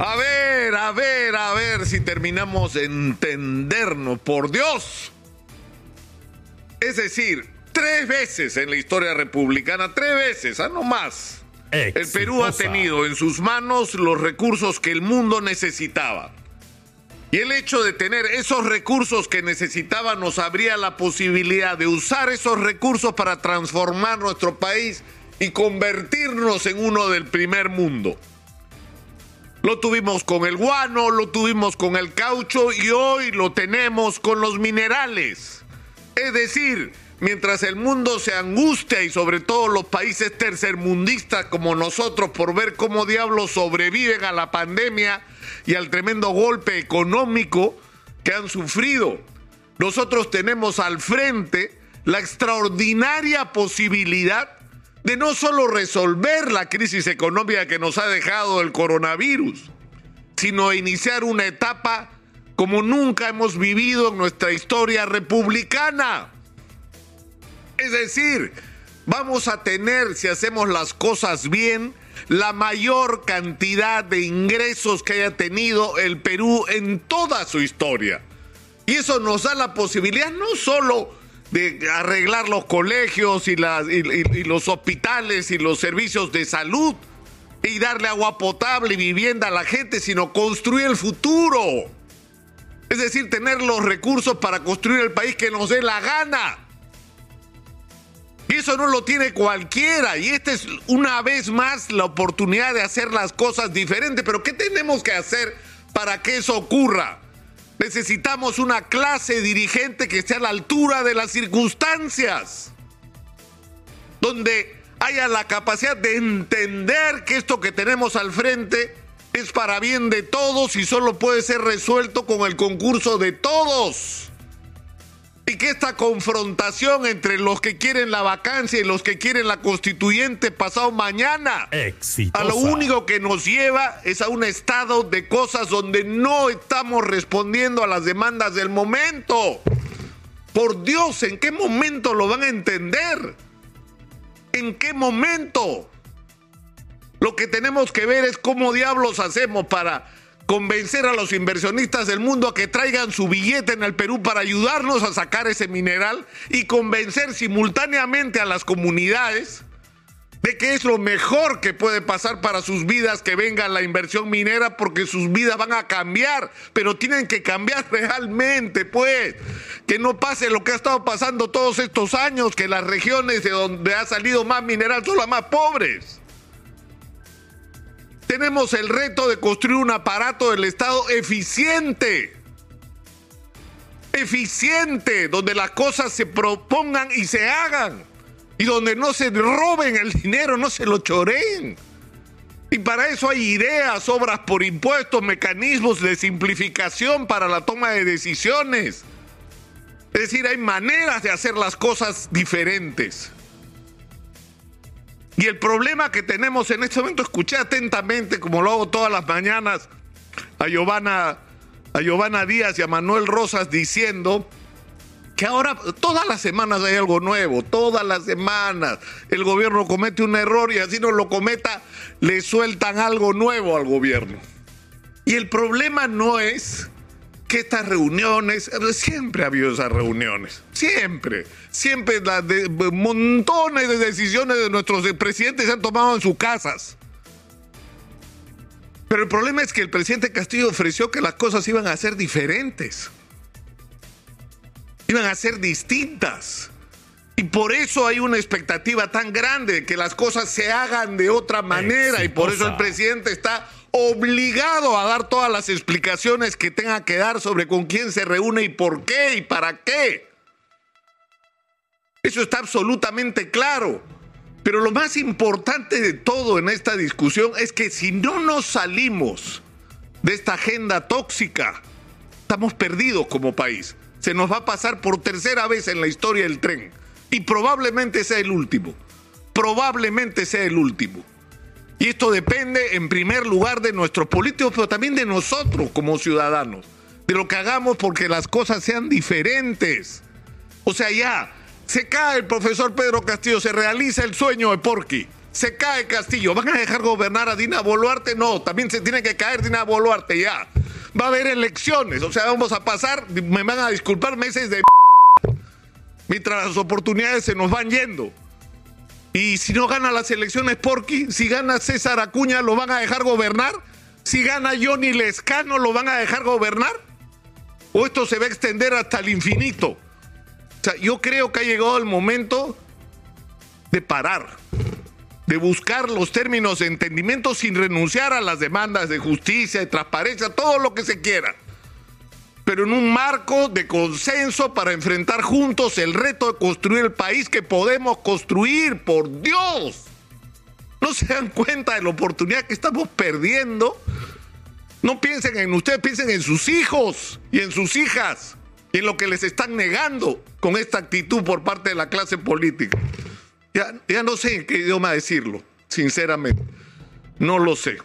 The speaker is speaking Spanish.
A ver, a ver, a ver si terminamos de entendernos, por Dios. Es decir, tres veces en la historia republicana, tres veces, ah, no más. El Perú ha tenido en sus manos los recursos que el mundo necesitaba. Y el hecho de tener esos recursos que necesitaba nos abría la posibilidad de usar esos recursos para transformar nuestro país y convertirnos en uno del primer mundo. Lo tuvimos con el guano, lo tuvimos con el caucho y hoy lo tenemos con los minerales. Es decir, mientras el mundo se angustia y sobre todo los países tercermundistas como nosotros por ver cómo diablos sobreviven a la pandemia y al tremendo golpe económico que han sufrido, nosotros tenemos al frente la extraordinaria posibilidad de no solo resolver la crisis económica que nos ha dejado el coronavirus, sino iniciar una etapa como nunca hemos vivido en nuestra historia republicana. Es decir, vamos a tener, si hacemos las cosas bien, la mayor cantidad de ingresos que haya tenido el Perú en toda su historia. Y eso nos da la posibilidad no solo de arreglar los colegios y, los hospitales y los servicios de salud y darle agua potable y vivienda a la gente, sino construir el futuro. Es decir, tener los recursos para construir el país que nos dé la gana. Y eso no lo tiene cualquiera. Y esta es una vez más la oportunidad de hacer las cosas diferentes. Pero ¿qué tenemos que hacer para que eso ocurra? Necesitamos una clase dirigente que esté a la altura de las circunstancias, donde haya la capacidad de entender que esto que tenemos al frente es para bien de todos y solo puede ser resuelto con el concurso de todos y que esta confrontación entre los que quieren la vacancia y los que quieren la constituyente pasado mañana, a lo único que nos lleva es a un estado de cosas donde no estamos respondiendo a las demandas del momento. Por Dios, ¿en qué momento lo van a entender? ¿En qué momento? Lo que tenemos que ver es cómo diablos hacemos para convencer a los inversionistas del mundo a que traigan su billete en el Perú para ayudarnos a sacar ese mineral y convencer simultáneamente a las comunidades de que es lo mejor que puede pasar para sus vidas que venga la inversión minera porque sus vidas van a cambiar, pero tienen que cambiar realmente, pues, que no pase lo que ha estado pasando todos estos años, que las regiones de donde ha salido más mineral son las más pobres. Tenemos el reto de construir un aparato del Estado eficiente. Eficiente, donde las cosas se propongan y se hagan. Y donde no se roben el dinero, no se lo choreen. Y para eso hay ideas, obras por impuestos, mecanismos de simplificación para la toma de decisiones. Es decir, hay maneras de hacer las cosas diferentes. Y el problema que tenemos en este momento, escuché atentamente, como lo hago todas las mañanas, a Giovanna, a Díaz y a Manuel Rosas diciendo que ahora todas las semanas hay algo nuevo, todas las semanas el gobierno comete un error y así no lo cometa, le sueltan algo nuevo al gobierno. Y el problema no es que estas reuniones, siempre ha habido esas reuniones, siempre, siempre las de, montones de decisiones de nuestros presidentes se han tomado en sus casas. Pero el problema es que el presidente Castillo ofreció que las cosas iban a ser diferentes, iban a ser distintas. Y por eso hay una expectativa tan grande de que las cosas se hagan de otra manera. Y por eso el presidente está obligado a dar todas las explicaciones que tenga que dar sobre con quién se reúne y por qué y para qué. Eso está absolutamente claro. Pero lo más importante de todo en esta discusión es que si no nos salimos de esta agenda tóxica, estamos perdidos como país. Se nos va a pasar por tercera vez en la historia el tren. Y probablemente sea el último. Probablemente sea el último. Y esto depende en primer lugar de nuestros políticos, pero también de nosotros como ciudadanos, de lo que hagamos porque las cosas sean diferentes. O sea, ya, se cae el profesor Pedro Castillo, se realiza el sueño de Porqui. Se cae Castillo. ¿Van a dejar gobernar a Dina Boluarte? No, también se tiene que caer Dina Boluarte ya. Va a haber elecciones. O sea, vamos a pasar, me van a disculpar, meses de mientras las oportunidades se nos van yendo. Y si no gana las elecciones Porky, si gana César Acuña, ¿lo van a dejar gobernar? Si gana Johnny Lescano, ¿lo van a dejar gobernar? ¿O esto se va a extender hasta el infinito? O sea, yo creo que ha llegado el momento de parar, de buscar los términos de entendimiento sin renunciar a las demandas de justicia, de transparencia, todo lo que se quiera pero en un marco de consenso para enfrentar juntos el reto de construir el país que podemos construir, por Dios. ¿No se dan cuenta de la oportunidad que estamos perdiendo? No piensen en ustedes, piensen en sus hijos y en sus hijas y en lo que les están negando con esta actitud por parte de la clase política. Ya, ya no sé en qué idioma decirlo, sinceramente. No lo sé.